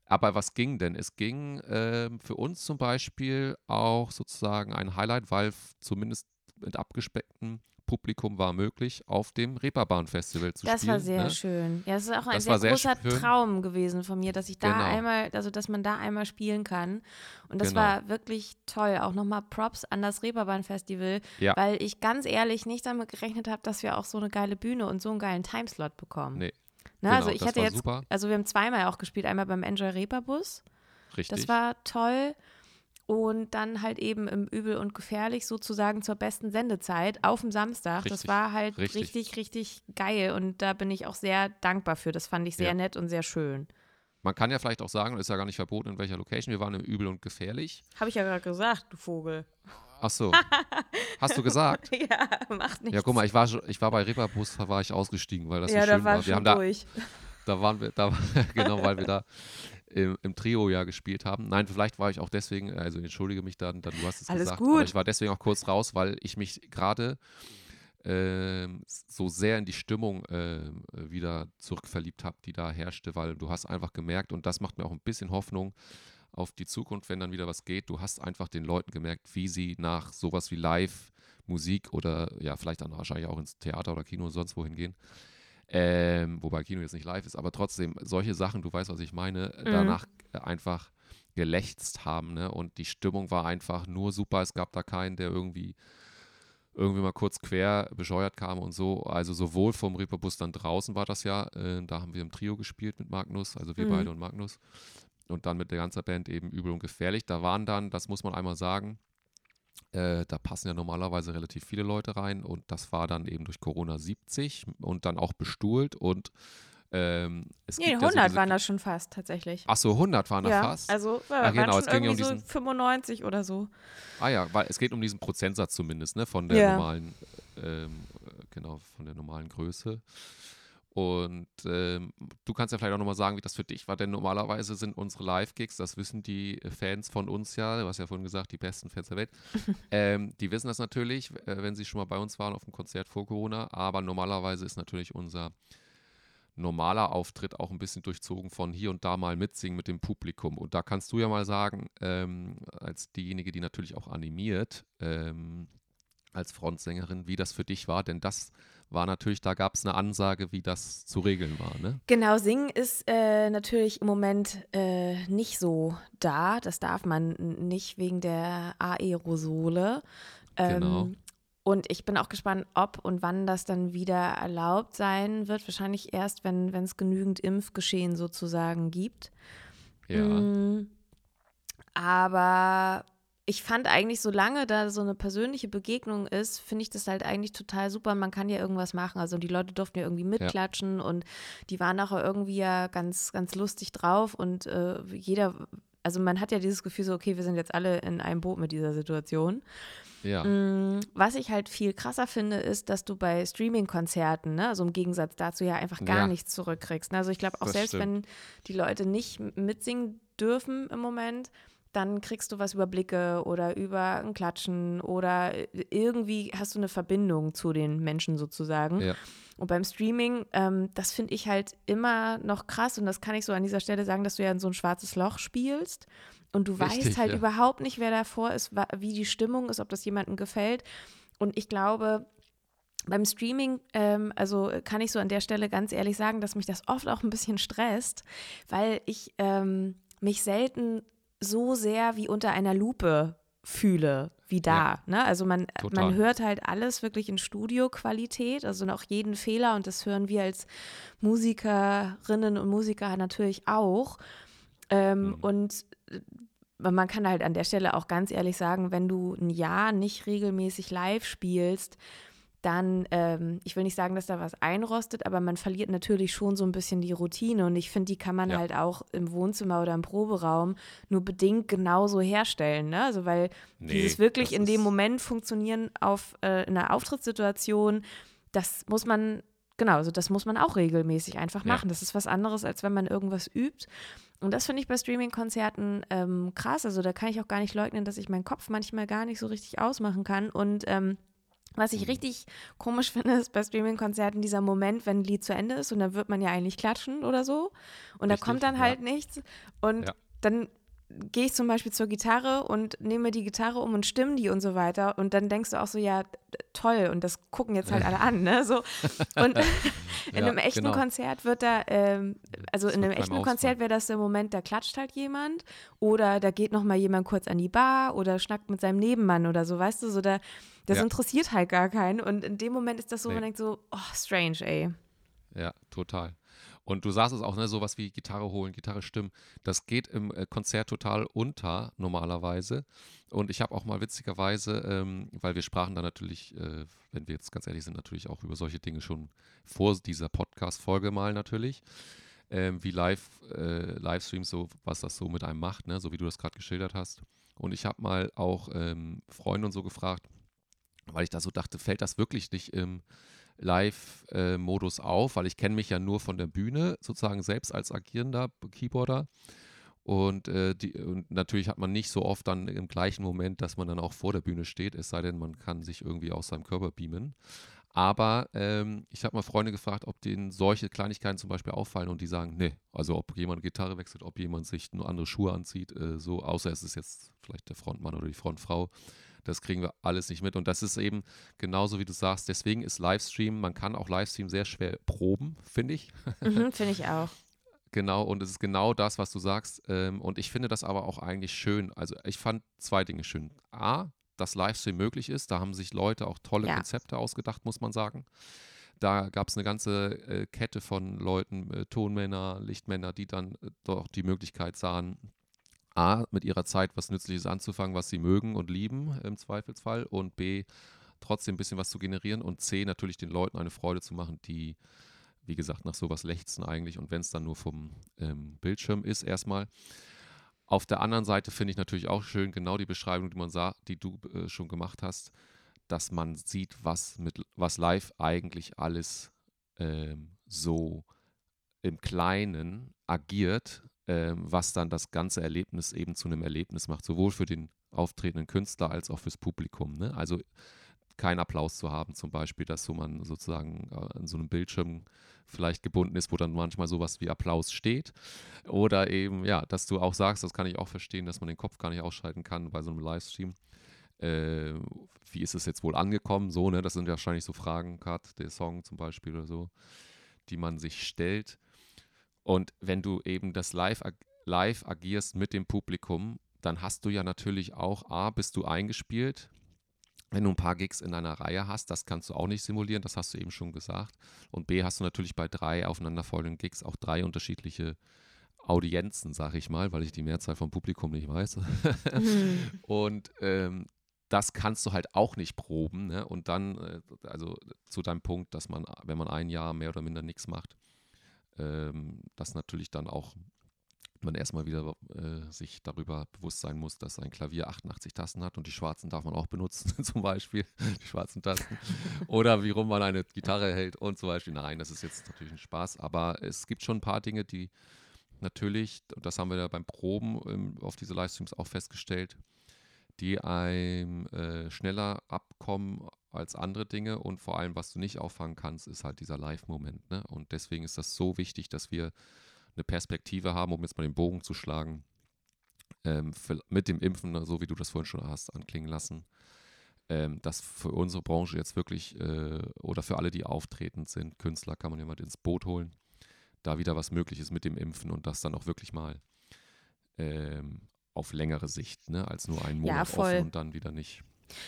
Aber was ging denn? Es ging ähm, für uns zum Beispiel auch sozusagen ein Highlight, weil zumindest mit abgespecktem Publikum war möglich, auf dem Reeperbahn-Festival zu Das spielen. war sehr ne? schön. Ja, es ist auch ein Das sehr sehr großer schön. Traum gewesen von mir, dass ich da Genau. einmal, also dass man da einmal spielen kann. Und das Genau. war wirklich toll. Auch nochmal Props an das Reeperbahn-Festival, Ja. weil ich ganz ehrlich nicht damit gerechnet habe, dass wir auch so eine geile Bühne und so einen geilen Timeslot bekommen. Nee, Ne, genau, also ich das hatte war jetzt, super. also wir haben zweimal auch gespielt, einmal beim Enjoy Reeperbus. richtig. Das war toll. Und dann halt eben im Übel und Gefährlich sozusagen zur besten Sendezeit auf dem Samstag. das Richtig, war halt richtig. richtig. richtig, geil. Und da bin ich auch sehr dankbar für. Das fand ich sehr Ja. nett und sehr schön. Man kann ja vielleicht auch sagen, ist ja gar nicht verboten, in welcher Location. Wir waren im Übel und Gefährlich. Habe ich ja gerade gesagt, du Vogel. Ach so. [LAUGHS] Hast du gesagt? [LAUGHS] ja, macht nichts. Ja, guck mal, ich war, ich war bei Reeperbus, da war ich ausgestiegen, weil das ja, so da schön war war. Wir haben da, durch. [LAUGHS] da waren wir, da, genau, weil wir da im, im Trio ja gespielt haben. Nein, vielleicht war ich auch deswegen, also entschuldige mich dann, dann du hast es Alles gesagt, gut. aber ich war deswegen auch kurz raus, weil ich mich gerade ähm, so sehr in die Stimmung ähm, wieder zurückverliebt habe, die da herrschte, weil du hast einfach gemerkt, und das macht mir auch ein bisschen Hoffnung auf die Zukunft, wenn dann wieder was geht, du hast einfach den Leuten gemerkt, wie sie nach sowas wie Live, Musik oder ja, vielleicht dann wahrscheinlich auch ins Theater oder Kino und sonst wohin gehen, ähm, wobei Kino jetzt nicht live ist, aber trotzdem, solche Sachen, du weißt, was ich meine, Mhm. danach äh, einfach gelächzt haben, ne? Und die Stimmung war einfach nur super. Es gab da keinen, der irgendwie irgendwie mal kurz quer bescheuert kam und so. Also sowohl vom Reeperbus dann draußen war das ja, äh, da haben wir im Trio gespielt mit Magnus, also wir Mhm. beide und Magnus. Und dann mit der ganzen Band eben übel und gefährlich. Da waren dann, das muss man einmal sagen, äh, da passen ja normalerweise relativ viele Leute rein und das war dann eben durch Corona 70 und dann auch bestuhlt und ähm, es Nee, gibt ja so 100 waren das schon fast tatsächlich. Ach so, 100 waren da ja, fast. also ja, Ah, genau, es ging um irgendwie so diesen- 95 oder so. Ah ja, weil es geht um diesen Prozentsatz zumindest, ne, von der Ja. normalen, ähm, äh, genau, von der normalen Größe. Und ähm, du kannst ja vielleicht auch nochmal sagen, wie das für dich war, denn normalerweise sind unsere Live-Gigs, das wissen die Fans von uns ja, du hast ja vorhin gesagt, die besten Fans der Welt, [LAUGHS] ähm, die wissen das natürlich, äh, wenn sie schon mal bei uns waren auf dem Konzert vor Corona, aber normalerweise ist natürlich unser normaler Auftritt auch ein bisschen durchzogen von hier und da mal mitsingen mit dem Publikum. Und da kannst du ja mal sagen, ähm, als diejenige, die natürlich auch animiert, ähm, als Frontsängerin, wie das für dich war, denn das war natürlich, da gab es eine Ansage, wie das zu regeln war, ne? Genau, singen ist äh, natürlich im Moment äh, nicht so da. Das darf man nicht wegen der Aerosole. Ähm, Genau. Und ich bin auch gespannt, ob und wann das dann wieder erlaubt sein wird. Wahrscheinlich erst, wenn es genügend Impfgeschehen sozusagen gibt. Ja. Mm, Aber ich fand eigentlich, solange da so eine persönliche Begegnung ist, finde ich das halt eigentlich total super. Man kann ja irgendwas machen. Also die Leute durften ja irgendwie mitklatschen und die waren auch irgendwie ja ganz, ganz lustig drauf und äh, jeder, also man hat ja dieses Gefühl so, okay, wir sind jetzt alle in einem Boot mit dieser Situation. Ja. Mm, Was ich halt viel krasser finde, ist, dass du bei Streaming-Konzerten, ne, also im Gegensatz dazu ja einfach gar Ja. nichts zurückkriegst. Ne? Also ich glaube auch Das selbst stimmt. wenn die Leute nicht mitsingen dürfen im Moment, dann kriegst du was über Blicke oder über ein Klatschen oder irgendwie hast du eine Verbindung zu den Menschen sozusagen. Ja. Und beim Streaming, ähm, das finde ich halt immer noch krass und das kann ich so an dieser Stelle sagen, dass du ja in so ein schwarzes Loch spielst und du Richtig, weißt halt ja. überhaupt nicht, wer davor ist, wie die Stimmung ist, ob das jemandem gefällt. Und ich glaube, beim Streaming, ähm, also kann ich so an der Stelle ganz ehrlich sagen, dass mich das oft auch ein bisschen stresst, weil ich ähm, mich selten so sehr wie unter einer Lupe fühle wie da. Ja. Ne? Also man, Total. man hört halt alles wirklich in Studioqualität, also auch jeden Fehler und das hören wir als Musikerinnen und Musiker natürlich auch. Ähm, Mhm. Und äh, man kann halt an der Stelle auch ganz ehrlich sagen, wenn du ein Jahr nicht regelmäßig live spielst, dann, ähm, ich will nicht sagen, dass da was einrostet, aber man verliert natürlich schon so ein bisschen die Routine und ich finde, die kann man Ja. halt auch im Wohnzimmer oder im Proberaum nur bedingt genauso herstellen, ne? Also weil Nee, dieses wirklich in dem Moment funktionieren auf äh, in einer Auftrittssituation, das muss man Genau, also das muss man auch regelmäßig einfach Ja. machen. Das ist was anderes, als wenn man irgendwas übt. Und das finde ich bei Streaming-Konzerten ähm, krass. Also da kann ich auch gar nicht leugnen, dass ich meinen Kopf manchmal gar nicht so richtig ausmachen kann. Und ähm, was ich Mhm. richtig komisch [LAUGHS] finde, ist bei Streaming-Konzerten dieser Moment, wenn ein Lied zu Ende ist und dann wird man ja eigentlich klatschen oder so. Und da Richtig, kommt dann ja. halt nichts. Und Ja. dann gehe ich zum Beispiel zur Gitarre und nehme die Gitarre um und stimme die und so weiter. Und dann denkst du auch so, ja, toll. Und das gucken jetzt halt alle an, ne? So. Und [LAUGHS] [LAUGHS] in Ja, einem echten genau. Konzert wird da, ähm, also Das in einem echten. Konzert wäre das der Moment, da klatscht halt jemand oder da geht noch mal jemand kurz an die Bar oder schnackt mit seinem Nebenmann oder so, weißt du, so da, das Ja. interessiert halt gar keinen und in dem Moment ist das so, Nee. man denkt so, oh, strange, ey. Ja, total. Und du sagst es auch, ne, sowas wie Gitarre holen, Gitarre stimmen, das geht im äh, Konzert total unter normalerweise. Und ich habe auch mal witzigerweise, ähm, weil wir sprachen da natürlich, äh, wenn wir jetzt ganz ehrlich sind, natürlich auch über solche Dinge schon vor dieser Podcast-Folge mal natürlich, ähm, wie Live, äh, Livestreams, so was das so mit einem macht, ne, so wie du das gerade geschildert hast. Und ich habe mal auch ähm, Freunde und so gefragt, weil ich da so dachte, fällt das wirklich nicht im Live-Modus auf, weil ich kenne mich ja nur von der Bühne, sozusagen selbst als agierender Keyboarder. Und, äh, die, und natürlich hat man nicht so oft dann im gleichen Moment, dass man dann auch vor der Bühne steht, es sei denn, man kann sich irgendwie aus seinem Körper beamen. Aber ähm, ich habe mal Freunde gefragt, ob denen solche Kleinigkeiten zum Beispiel auffallen und die sagen, nee, also ob jemand Gitarre wechselt, ob jemand sich nur andere Schuhe anzieht, äh, so, außer es ist jetzt vielleicht der Frontmann oder die Frontfrau, das kriegen wir alles nicht mit. Und das ist eben genauso, wie du sagst, deswegen ist Livestream, man kann auch Livestream sehr schwer proben, finde ich. Mhm, [LAUGHS] Finde ich auch. Genau, und es ist genau das, was du sagst. Ähm, und ich finde das aber auch eigentlich schön. Also ich fand zwei Dinge schön. A, dass Livestream möglich ist. Da haben sich Leute auch tolle Ja. Konzepte ausgedacht, muss man sagen. Da gab es eine ganze äh, Kette von Leuten, äh, Tonmänner, Lichtmänner, die dann äh, doch die Möglichkeit sahen, A, mit ihrer Zeit was Nützliches anzufangen, was sie mögen und lieben im Zweifelsfall. Und B, trotzdem ein bisschen was zu generieren. Und C, natürlich den Leuten eine Freude zu machen, die wie gesagt, nach sowas lechzen eigentlich und wenn es dann nur vom ähm, Bildschirm ist erstmal. Auf der anderen Seite finde ich natürlich auch schön, genau die Beschreibung, die man sah, die du äh, schon gemacht hast, dass man sieht, was mit was live eigentlich alles ähm, so im Kleinen agiert, was dann das ganze Erlebnis eben zu einem Erlebnis macht, sowohl für den auftretenden Künstler als auch fürs Publikum. Ne? Also keinen Applaus zu haben, zum Beispiel, dass so man sozusagen äh, an so einem Bildschirm vielleicht gebunden ist, wo dann manchmal sowas wie Applaus steht. Oder eben, ja, dass du auch sagst, das kann ich auch verstehen, dass man den Kopf gar nicht ausschalten kann bei so einem Livestream. Äh, wie ist es jetzt wohl angekommen? So, ne? Das sind wahrscheinlich so Fragen, gerade der Song zum Beispiel oder so, die man sich stellt. Und wenn du eben das live, live agierst mit dem Publikum, dann hast du ja natürlich auch, A, bist du eingespielt, wenn du ein paar Gigs in einer Reihe hast, das kannst du auch nicht simulieren, das hast du eben schon gesagt. Und B, hast du natürlich bei drei aufeinanderfolgenden Gigs auch drei unterschiedliche Audienzen, sag ich mal, weil ich die Mehrzahl vom Publikum nicht weiß. Mhm. [LAUGHS] Und ähm, das kannst du halt auch nicht proben. Ne? Und dann, äh, also zu deinem Punkt, dass man, wenn man ein Jahr mehr oder minder nichts macht, ähm, dass natürlich dann auch man erstmal wieder äh, sich darüber bewusst sein muss, dass ein Klavier 88 Tasten hat und die schwarzen darf man auch benutzen, [LAUGHS] zum Beispiel, die schwarzen Tasten. Oder wie rum man eine Gitarre hält und zum Beispiel. Nein, das ist jetzt natürlich ein Spaß, aber es gibt schon ein paar Dinge, die natürlich, und das haben wir ja beim Proben ähm, auf diese Livestreams auch festgestellt, die einem äh, schneller abkommen als andere Dinge und vor allem, was du nicht auffangen kannst, ist halt dieser Live-Moment. Ne? Und deswegen ist das so wichtig, dass wir eine Perspektive haben, um jetzt mal den Bogen zu schlagen, ähm, für, mit dem Impfen, ne, so wie du das vorhin schon hast anklingen lassen, ähm, dass für unsere Branche jetzt wirklich äh, oder für alle, die auftretend sind, Künstler, kann man jemand ins Boot holen, da wieder was möglich ist mit dem Impfen und das dann auch wirklich mal ähm, auf längere Sicht, ne, als nur einen Ja, Monat voll. offen und dann wieder nicht.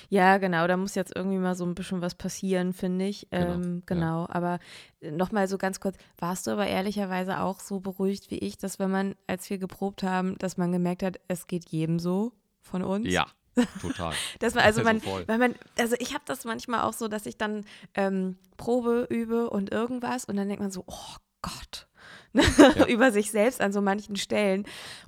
Ja, genau, da muss jetzt irgendwie mal so ein bisschen was passieren, finde ich. Genau, Ähm, ja. genau, aber nochmal so ganz kurz, warst du aber ehrlicherweise auch so beruhigt wie ich, dass wenn man, als wir geprobt haben, dass man gemerkt hat, es geht jedem so von uns? Ja, [LAUGHS] total. Dass man, also man, weil man, also ich habe das manchmal auch so, dass ich dann ähm, Probe übe und irgendwas und dann denkt man so, oh Gott, [LAUGHS] über sich selbst an so manchen Stellen.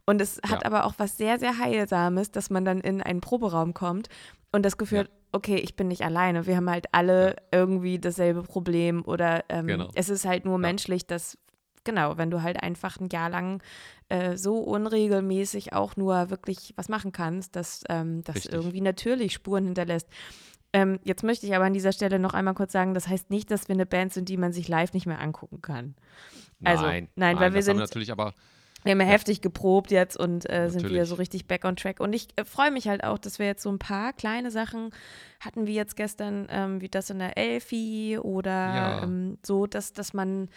Und es hat Ja. aber auch was sehr, sehr Heilsames, dass man dann in einen Proberaum kommt und das Gefühl Ja. okay, ich bin nicht alleine. Wir haben halt alle irgendwie dasselbe Problem oder ähm, Genau. es ist halt nur Ja. menschlich, dass, genau, wenn du halt einfach ein Jahr lang äh, so unregelmäßig auch nur wirklich was machen kannst, dass ähm, das Richtig. irgendwie natürlich Spuren hinterlässt. Ähm, jetzt möchte ich aber an dieser Stelle noch einmal kurz sagen, das heißt nicht, dass wir eine Band sind, die man sich live nicht mehr angucken kann. Also, nein, nein, weil wir sind- natürlich aber Wir haben ja heftig geprobt jetzt und äh, sind wieder so richtig back on track. Und ich äh, freue mich halt auch, dass wir jetzt so ein paar kleine Sachen hatten, wie jetzt gestern, ähm, wie das in der Elfi oder Ja. ähm, so, dass, dass man ein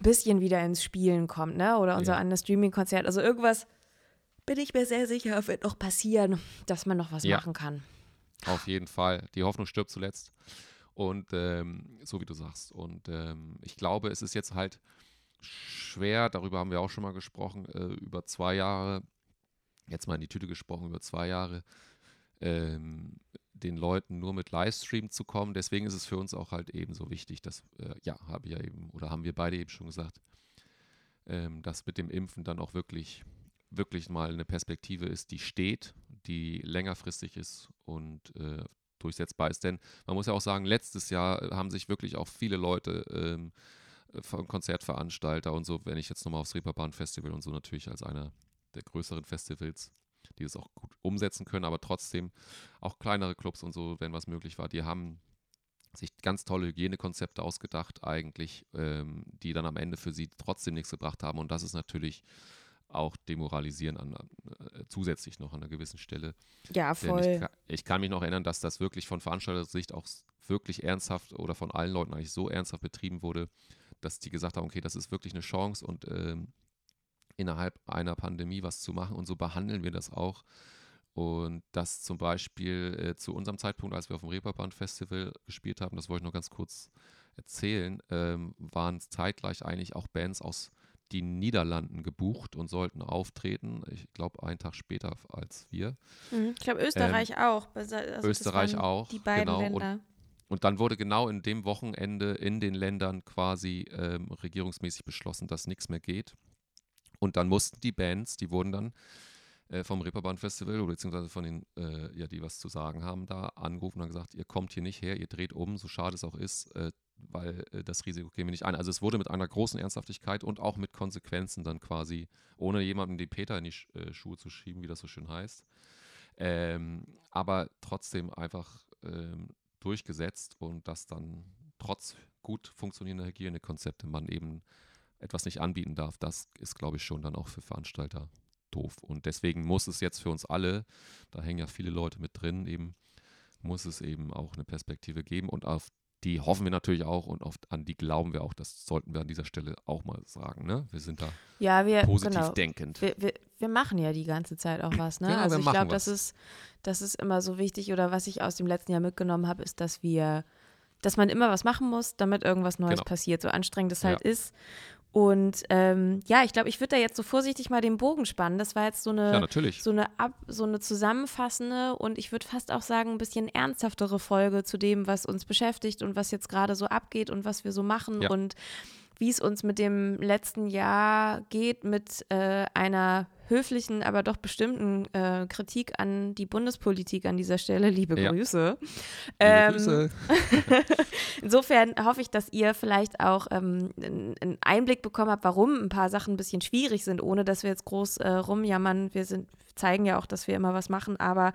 bisschen wieder ins Spielen kommt, ne? Oder unser Ja. anderes Streaming-Konzert. Also irgendwas bin ich mir sehr sicher, wird noch passieren, dass man noch was Ja. machen kann. Auf jeden Fall. Die Hoffnung stirbt zuletzt. Und ähm, so wie du sagst. Und ähm, ich glaube, es ist jetzt halt schwer, darüber haben wir auch schon mal gesprochen, äh, über zwei Jahre, jetzt mal in die Tüte gesprochen, über zwei Jahre, ähm, den Leuten nur mit Livestream zu kommen. Deswegen ist es für uns auch halt eben so wichtig, dass, äh, ja, habe ich ja eben, oder haben wir beide eben schon gesagt, ähm, dass mit dem Impfen dann auch wirklich, wirklich mal eine Perspektive ist, die steht, die längerfristig ist und äh, durchsetzbar ist. Denn man muss ja auch sagen, letztes Jahr haben sich wirklich auch viele Leute ähm, Konzertveranstalter und so, wenn ich jetzt nochmal aufs Reeperbahn Festival und so natürlich als einer der größeren Festivals, die das auch gut umsetzen können, aber trotzdem auch kleinere Clubs und so, wenn was möglich war, die haben sich ganz tolle Hygienekonzepte ausgedacht eigentlich, ähm, die dann am Ende für sie trotzdem nichts gebracht haben und das ist natürlich auch demoralisierend an, äh, zusätzlich noch an einer gewissen Stelle. Ja, voll. ich, ich kann mich noch erinnern, dass das wirklich von Veranstaltersicht auch wirklich ernsthaft oder von allen Leuten eigentlich so ernsthaft betrieben wurde, dass die gesagt haben, okay, das ist wirklich eine Chance und ähm, innerhalb einer Pandemie was zu machen und so behandeln wir das auch. Und das zum Beispiel äh, zu unserem Zeitpunkt, als wir auf dem Reeperbahn Festival gespielt haben, das wollte ich noch ganz kurz erzählen, ähm, waren zeitgleich eigentlich auch Bands aus den Niederlanden gebucht und sollten auftreten. Ich glaube, einen Tag später als wir. Mhm. Ich glaube, Österreich auch. Also das Österreich auch, Die beiden genau. Länder. Und dann wurde genau in dem Wochenende in den Ländern quasi ähm, regierungsmäßig beschlossen, dass nichts mehr geht. Und dann mussten die Bands, die wurden dann äh, vom Reeperbahn Festival oder beziehungsweise von den, äh, ja, die was zu sagen haben, da angerufen und gesagt, ihr kommt hier nicht her, ihr dreht um, so schade es auch ist, äh, weil äh, das Risiko gehen wir nicht ein. Also es wurde mit einer großen Ernsthaftigkeit und auch mit Konsequenzen dann quasi, ohne jemandem die Peter in die Sch äh, Schuhe zu schieben, wie das so schön heißt. Ähm, aber trotzdem einfach ähm, durchgesetzt und dass dann trotz gut funktionierender Hygienekonzepte man eben etwas nicht anbieten darf, das ist, glaube ich, schon dann auch für Veranstalter doof. Und deswegen muss es jetzt für uns alle, da hängen ja viele Leute mit drin, eben, muss es eben auch eine Perspektive geben und auf die hoffen wir natürlich auch und auf, an die glauben wir auch. Das sollten wir an dieser Stelle auch mal sagen. Ne? Wir sind da Ja, wir, positiv genau. denkend. Wir, wir, wir machen ja die ganze Zeit auch was, ne? Genau, also ich glaube, das ist, das ist immer so wichtig oder was ich aus dem letzten Jahr mitgenommen habe, ist, dass wir, dass man immer was machen muss, damit irgendwas Neues Genau. passiert, so anstrengend es Ja. halt ist. Und ähm, ja, ich glaube, ich würde da jetzt so vorsichtig mal den Bogen spannen. Das war jetzt so eine, Ja, so eine, ab, so eine zusammenfassende und ich würde fast auch sagen, ein bisschen ernsthaftere Folge zu dem, was uns beschäftigt und was jetzt gerade so abgeht und was wir so machen Ja. und wie es uns mit dem letzten Jahr geht, mit äh, einer höflichen, aber doch bestimmten äh, Kritik an die Bundespolitik an dieser Stelle. Liebe Ja. Grüße. Liebe Ähm, Grüße. [LAUGHS] Insofern hoffe ich, dass ihr vielleicht auch ähm, einen Einblick bekommen habt, warum ein paar Sachen ein bisschen schwierig sind, ohne dass wir jetzt groß äh, rumjammern. Wir sind, zeigen ja auch, dass wir immer was machen, aber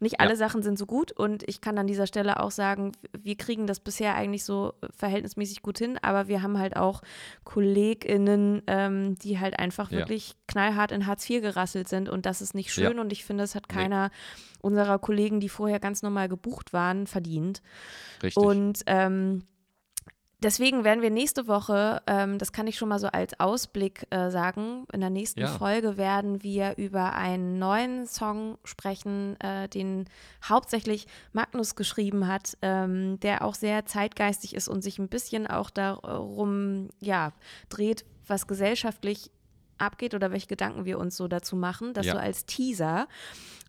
nicht alle Ja. Sachen sind so gut und ich kann an dieser Stelle auch sagen, wir kriegen das bisher eigentlich so verhältnismäßig gut hin, aber wir haben halt auch KollegInnen, ähm, die halt einfach Ja. wirklich knallhart in Hartz IV gerasselt sind und das ist nicht schön Ja. und ich finde, es hat Nee. keiner unserer Kollegen, die vorher ganz normal gebucht waren, verdient. Richtig. Und ähm, deswegen werden wir nächste Woche, ähm, das kann ich schon mal so als Ausblick äh, sagen, in der nächsten Ja. Folge werden wir über einen neuen Song sprechen, äh, den hauptsächlich Magnus geschrieben hat, ähm, der auch sehr zeitgeistig ist und sich ein bisschen auch darum ja, dreht, was gesellschaftlich abgeht oder welche Gedanken wir uns so dazu machen. Das Ja. so als Teaser.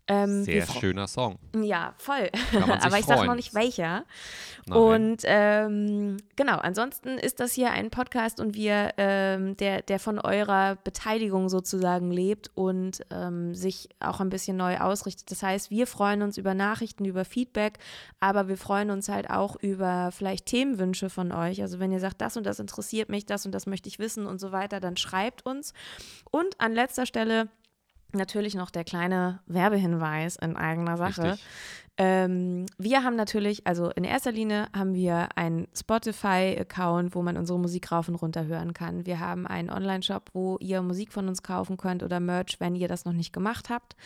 Ähm, Sehr schöner Song. Ja, voll. Kann man [LAUGHS] sich Aber ich sage noch nicht welcher. Nein. Und ähm, genau, ansonsten ist das hier ein Podcast und wir, ähm, der, der von eurer Beteiligung sozusagen lebt und ähm, sich auch ein bisschen neu ausrichtet. Das heißt, wir freuen uns über Nachrichten, über Feedback, aber wir freuen uns halt auch über vielleicht Themenwünsche von euch. Also wenn ihr sagt, das und das interessiert mich, das und das möchte ich wissen und so weiter, dann schreibt uns. Und an letzter Stelle natürlich noch der kleine Werbehinweis in eigener Sache. Ähm, wir haben natürlich, also in erster Linie haben wir einen Spotify-Account, wo man unsere Musik rauf und runter hören kann. Wir haben einen Online-Shop, wo ihr Musik von uns kaufen könnt oder Merch, wenn ihr das noch nicht gemacht habt.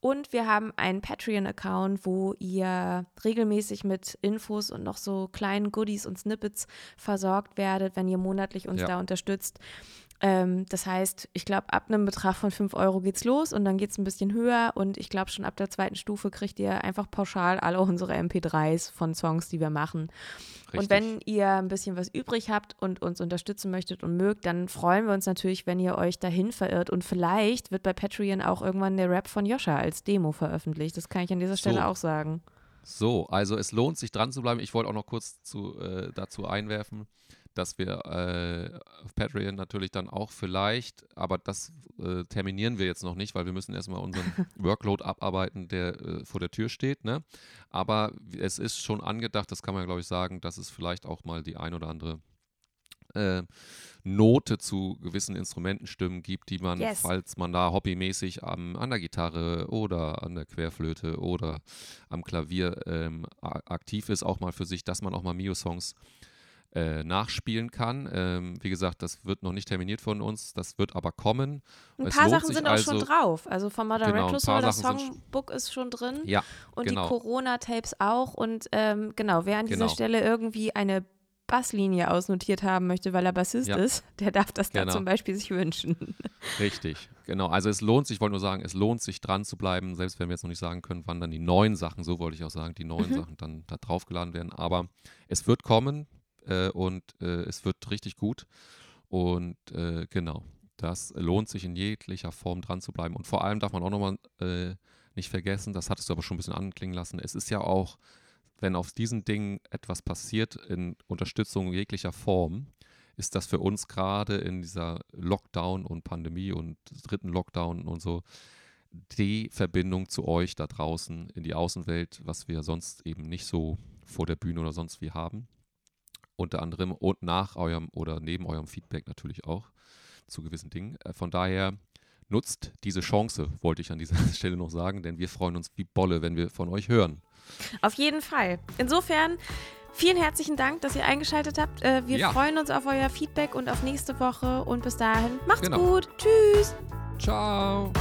Und wir haben einen Patreon-Account, wo ihr regelmäßig mit Infos und noch so kleinen Goodies und Snippets versorgt werdet, wenn ihr monatlich uns Ja. da unterstützt. Ähm, das heißt, ich glaube, ab einem Betrag von 5 Euro geht's los und dann geht's ein bisschen höher und ich glaube, schon ab der zweiten Stufe kriegt ihr einfach pauschal alle unsere MP3s von Songs, die wir machen. Und Richtig. wenn ihr ein bisschen was übrig habt und uns unterstützen möchtet und mögt, dann freuen wir uns natürlich, wenn ihr euch dahin verirrt. Und vielleicht wird bei Patreon auch irgendwann der Rap von Joscha als Demo veröffentlicht. Das kann ich an dieser Stelle So. auch sagen. So, also es lohnt sich dran zu bleiben. Ich wollte auch noch kurz zu, äh, dazu einwerfen, dass wir äh, auf Patreon natürlich dann auch vielleicht, aber das äh, terminieren wir jetzt noch nicht, weil wir müssen erstmal unseren [LAUGHS] Workload abarbeiten, der äh, vor der Tür steht. Ne? Aber es ist schon angedacht, das kann man glaube ich sagen, dass es vielleicht auch mal die ein oder andere äh, Note zu gewissen Instrumentenstimmen gibt, die man, Yes. falls man da hobbymäßig am, an der Gitarre oder an der Querflöte oder am Klavier ähm, aktiv ist, auch mal für sich, dass man auch mal Mio-Songs äh, nachspielen kann. Ähm, wie gesagt, das wird noch nicht terminiert von uns, das wird aber kommen. Ein Es paar Sachen sind auch schon also- drauf. Also von Modern Genau, ein Retro Soul, paar das Songbook ist schon drin. Ja, Und genau. die Corona-Tapes auch. Und ähm, genau, wer an dieser Genau. Stelle irgendwie eine Basslinie ausnotiert haben möchte, weil er Bassist Ja. ist, [LAUGHS] der darf das Genau. zum Beispiel sich wünschen. Richtig, genau. Also es lohnt sich, ich wollte nur sagen, es lohnt sich dran zu bleiben, selbst wenn wir jetzt noch nicht sagen können, wann dann die neuen Sachen, so wollte ich auch sagen, die neuen Mhm. Sachen dann da draufgeladen werden. Aber es wird kommen äh, und äh, es wird richtig gut. Und äh, genau, das lohnt sich in jeglicher Form dran zu bleiben. Und vor allem darf man auch nochmal äh, nicht vergessen, das hattest du aber schon ein bisschen anklingen lassen, es ist ja auch, wenn auf diesen Dingen etwas passiert in Unterstützung jeglicher Form, ist das für uns gerade in dieser Lockdown und Pandemie und dritten Lockdown und so die Verbindung zu euch da draußen in die Außenwelt, was wir sonst eben nicht so vor der Bühne oder sonst wie haben. Unter anderem und nach eurem oder neben eurem Feedback natürlich auch zu gewissen Dingen. Äh, von daher nutzt diese Chance, wollte ich an dieser [LAUGHS] Stelle noch sagen, denn wir freuen uns wie Bolle, wenn wir von euch hören. Auf jeden Fall. Insofern, vielen herzlichen Dank, dass ihr eingeschaltet habt. Äh, wir Ja. freuen uns auf euer Feedback und auf nächste Woche. Und bis dahin, macht's Genau. gut. Tschüss. Ciao!